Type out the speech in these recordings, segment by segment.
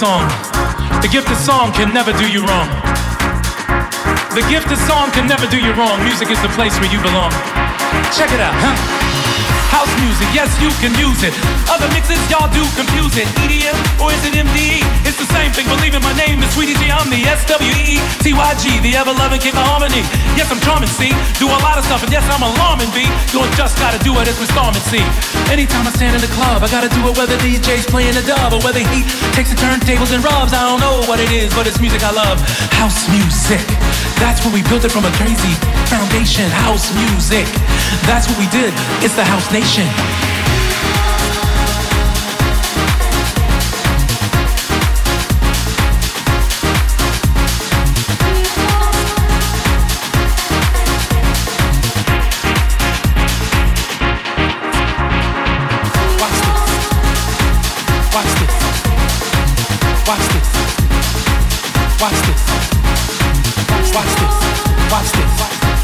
song. The gift of song can never do you wrong. The gift of song can never do you wrong. Music is the place where you belong. Check it out, huh? House music, yes, you can use it. Other mixes, y'all do confuse it. EDM or is it MDE? It's the same thing. Believe in my name is Sweety G. I'm the S-W-E-T-Y-G, the ever-loving king of harmony. Yes, I'm charming, C. Do a lot of stuff, and yes, I'm alarming, B. Doing just gotta do it as we storm and see. Anytime I stand in the club, I gotta do it whether DJ's playing a dub or whether he takes the turntables and rubs. I don't know what it is, but it's music I love. House music. That's what we built it from a crazy foundation. House music. That's what we did. It's the house nation.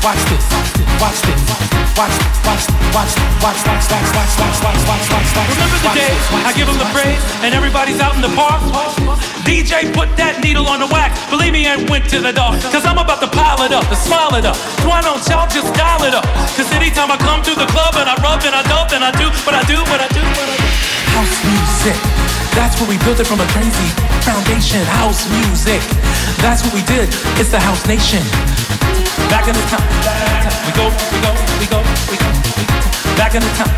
Watch, this. watch, this. watch, this. watch, watch, this. watch, watch, watch, watch, watch, watch, watch. Remember the day I give him the praise and everybody's out in the park? DJ put that needle on the wax. Believe me, I went to the dark. Cause I'm about to pile it up, to smile it up. So why don't y'all just dial it up? Cause anytime I come to the club and I rub and I dub and I do what I do, what I do, what I do. House music. That's what we built it from a crazy foundation. House music. That's what we did. It's the house nation. Back in the time, we go, we go, we go, we go. Back in the time,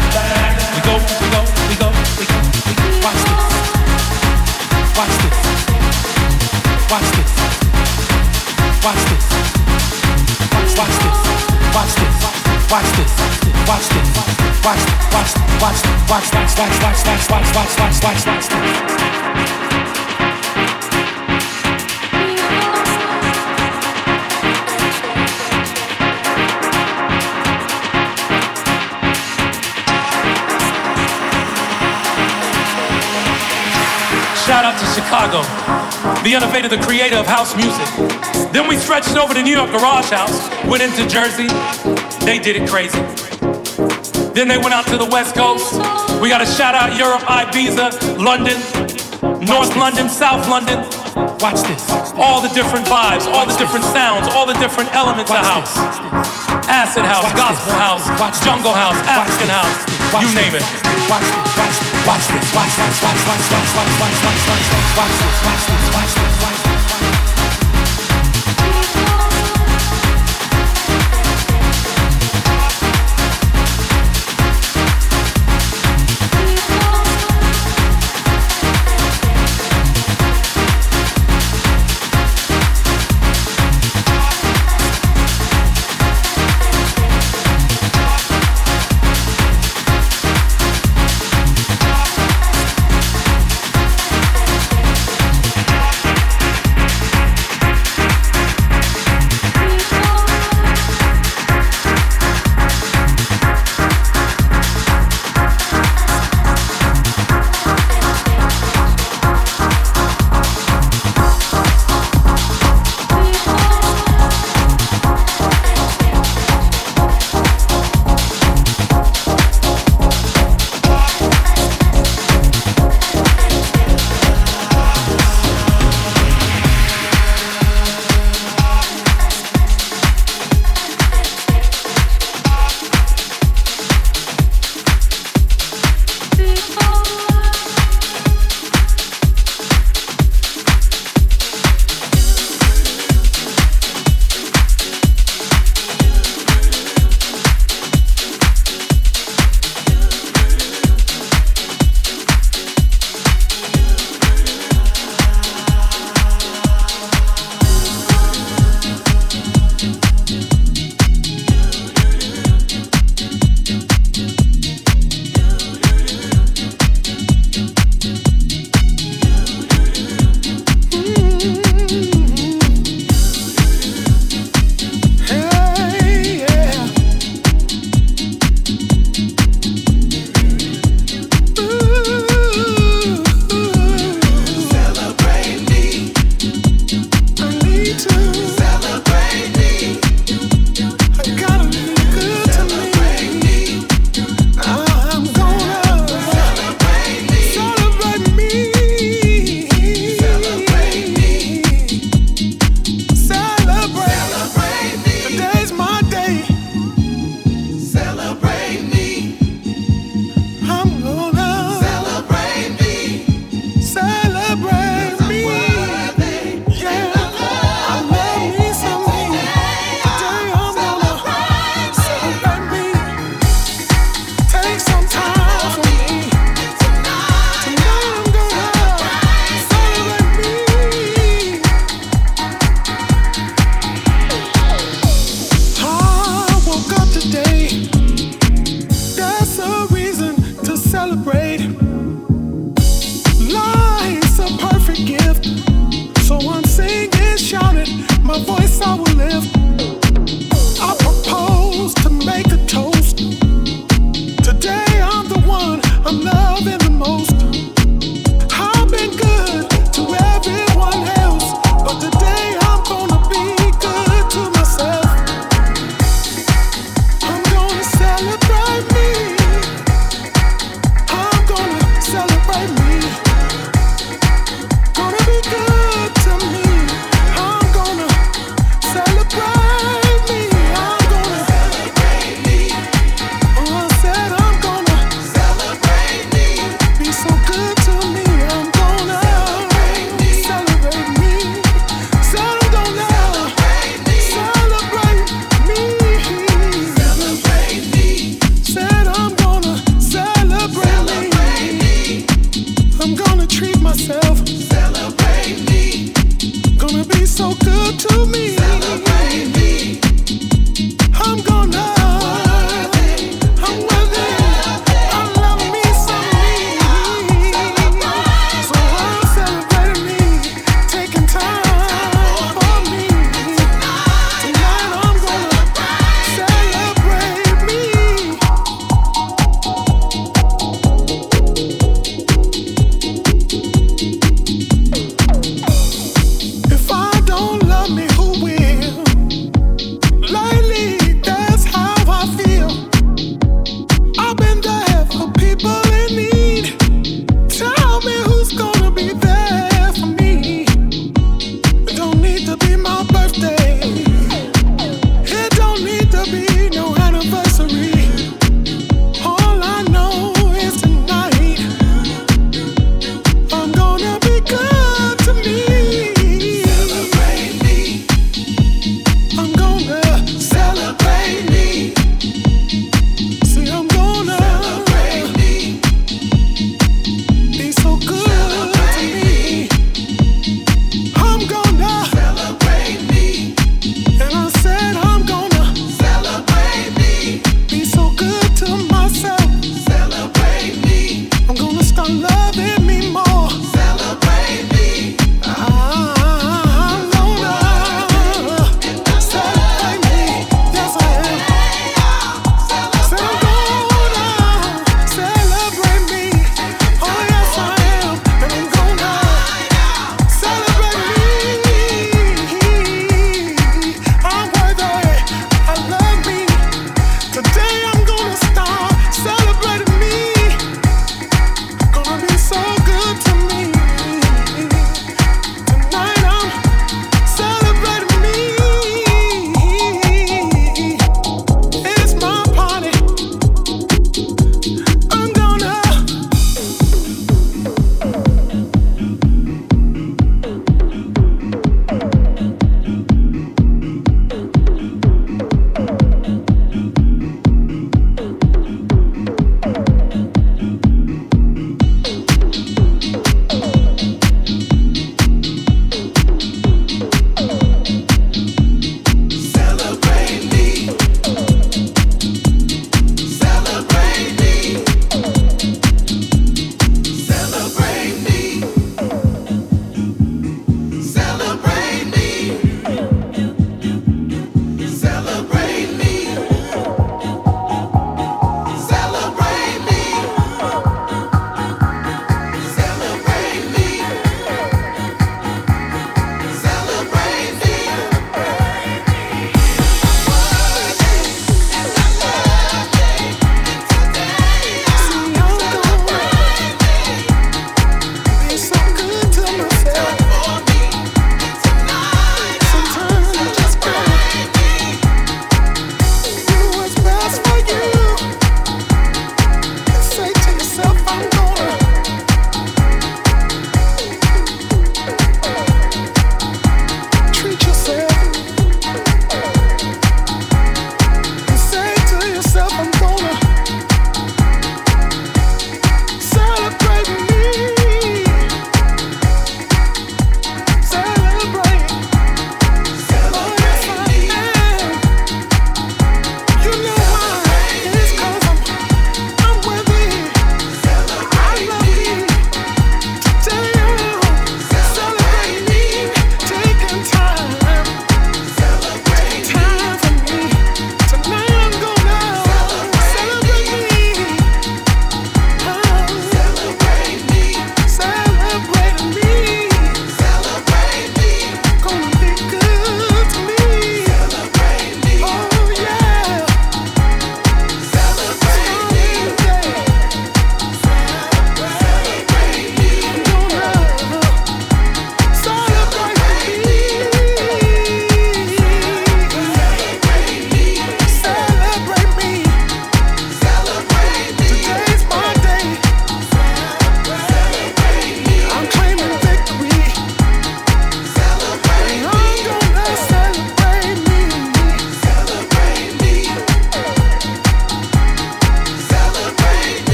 we go, we go, we go, we go, we go. Watch this, watch this, watch this, watch this, watch, this. watch this, watch this, watch this, watch this, watch, watch, watch, watch, watch, watch, watch, watch, watch, watch, watch, watch, watch this. Shout out to Chicago, the innovator, the creator of house music. Then we stretched over to New York Garage House, went into Jersey, they did it crazy. Then they went out to the West Coast. We got to shout out Europe, Ibiza, London, North London, South London. Watch this. All the different vibes, all the different sounds, all the different elements of house. Acid house, gospel house, jungle house, African house, you name it. Watch this, watch this. Watch this, watch this, watch, watch, watch, watch, watch, watch, watch this, watch this, watch this, watch this.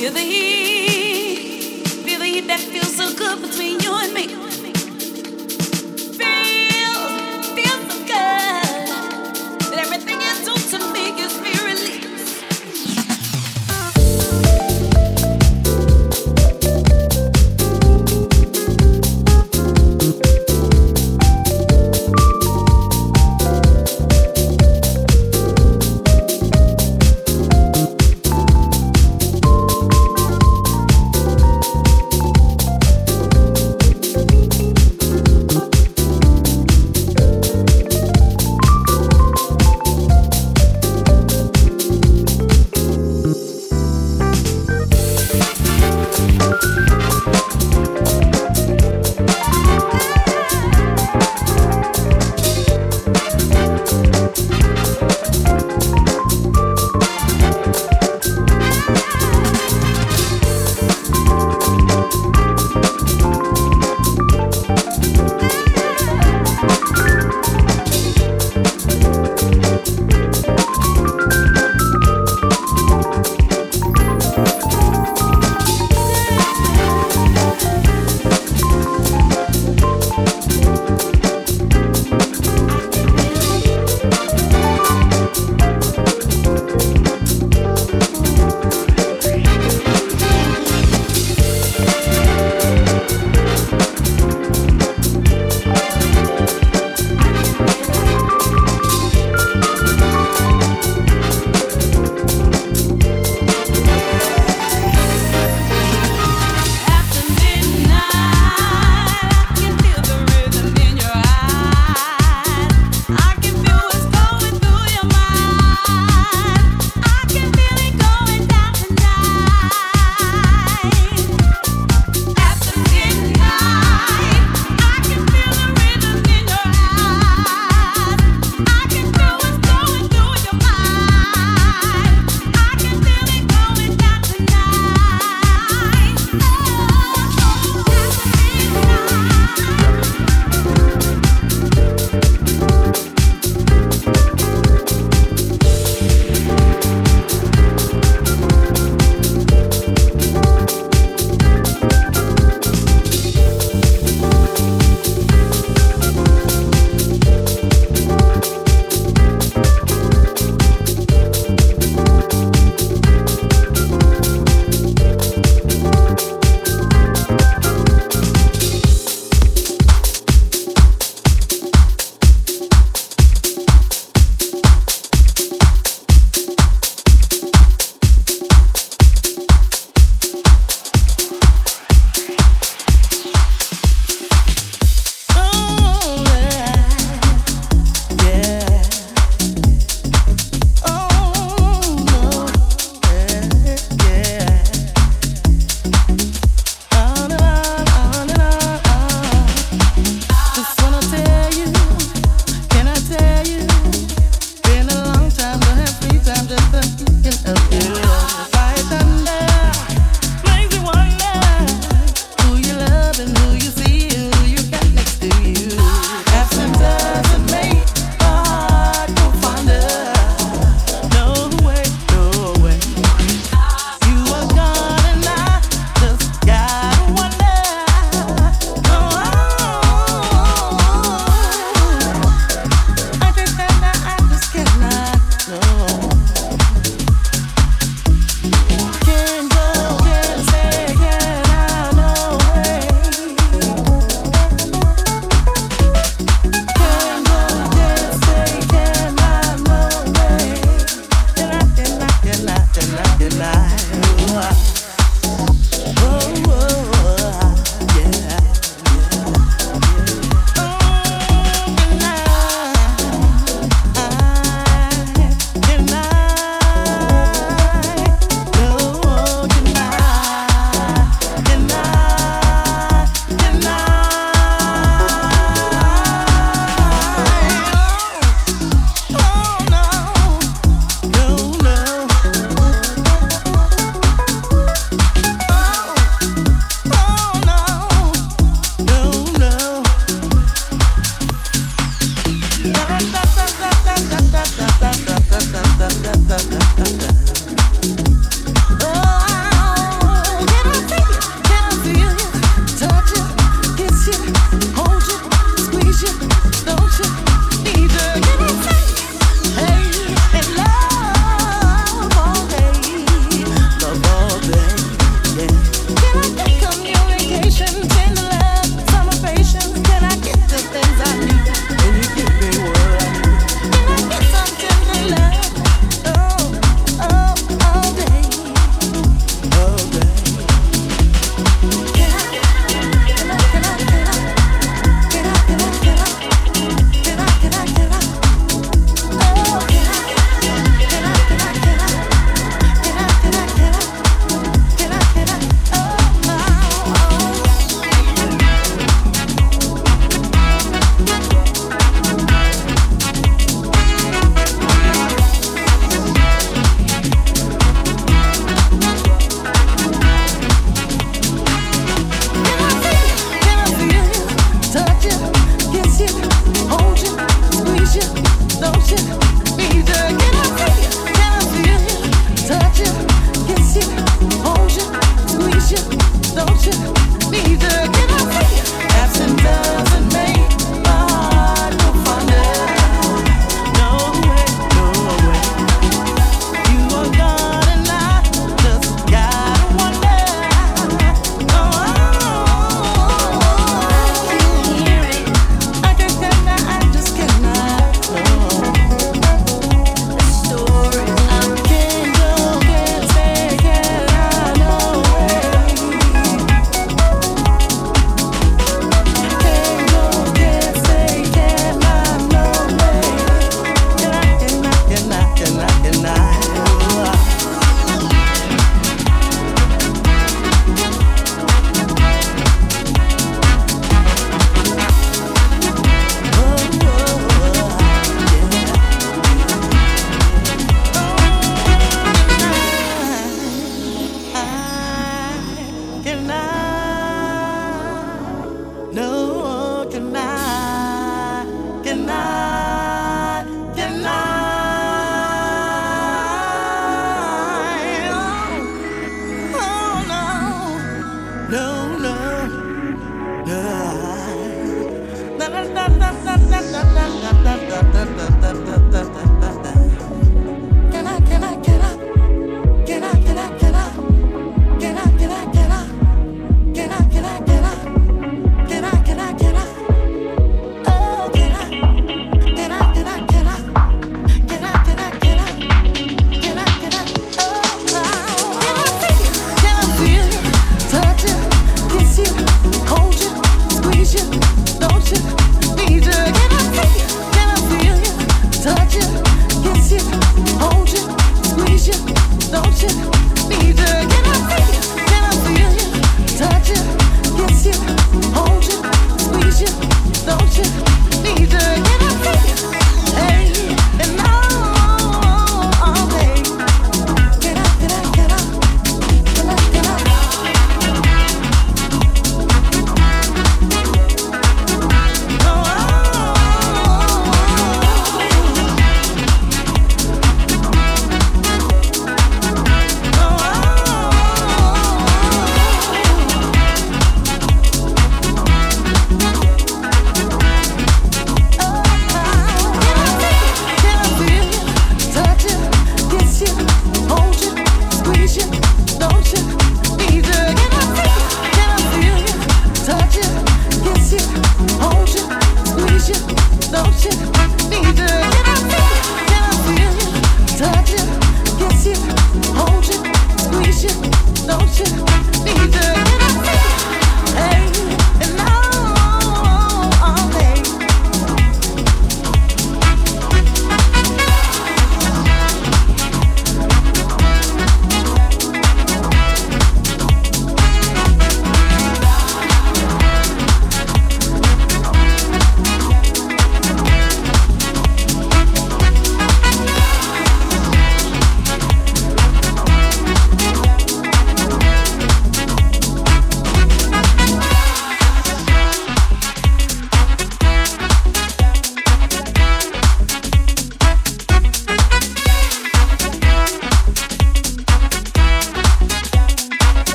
Feel the heat, feel the heat that feels so good between you and me.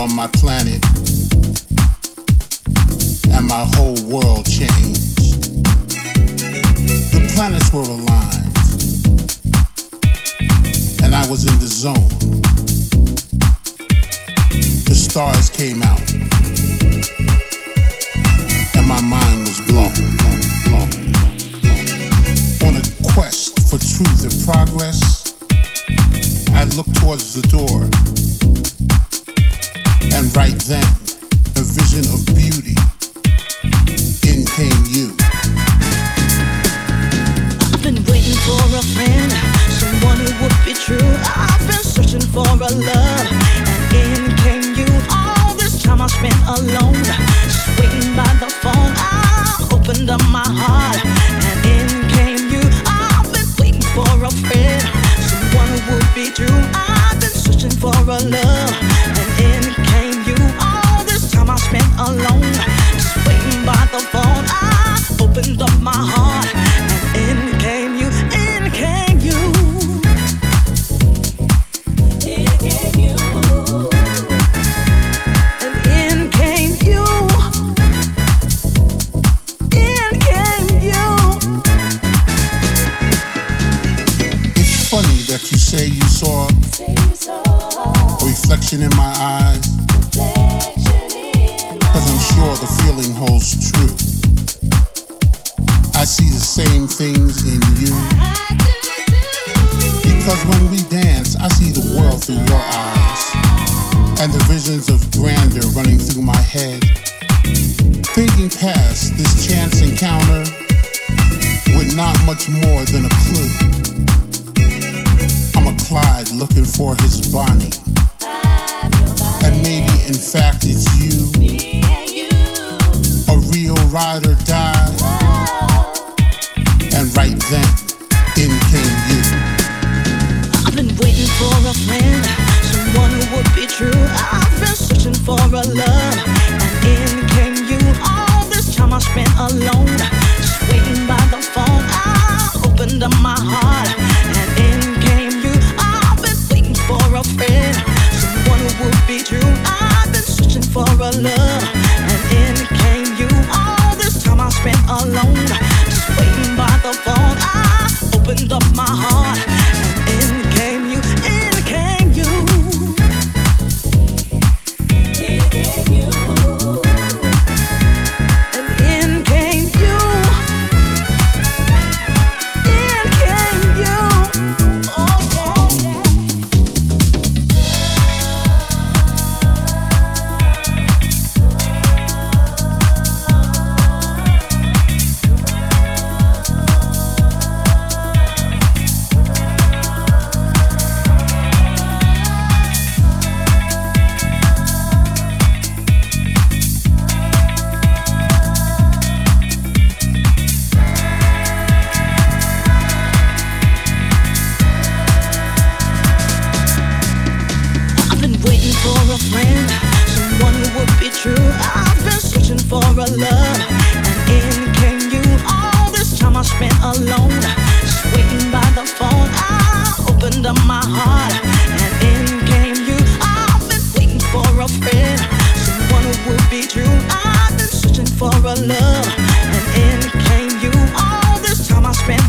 On my planet, and my whole world changed. The planets were aligned, and I was in the zone. The stars came out, and my mind was blown. On a quest for truth and progress, I looked towards the door. And right then, a vision of beauty, in came you. I've been waiting for a friend, someone who would be true. I've been searching for a love, and in came you. All this time I spent alone, waiting by the phone. I opened up my heart, and in came you. I've been waiting for a friend, someone who would be true. I've been searching for a love, spent alone, just waiting by the phone. I opened up my heart, and in came you. In came you. In came you. And in came you. In came you. It's funny that you say you saw a reflection in my Looking for his Bonnie. And maybe in fact it's you. A real ride or die. And right then, in came you. I've been waiting for a friend, someone who would be true. I've been searching for a love, and in came you. All this time I spent alone, just waiting by the phone. I opened up my heart, and in came you. All this time I spent alone, just waiting by the phone. I opened up my heart,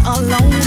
alone,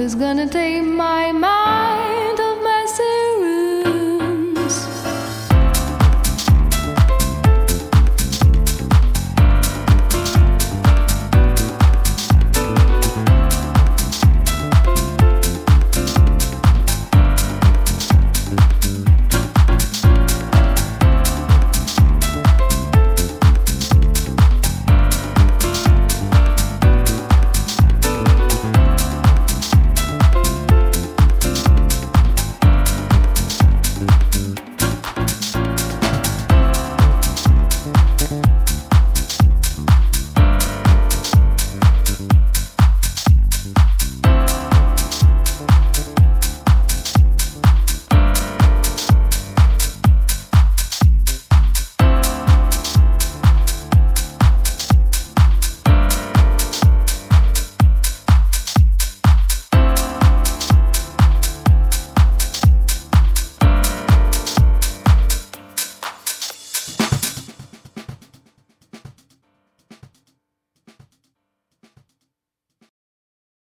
Nothing's gonna take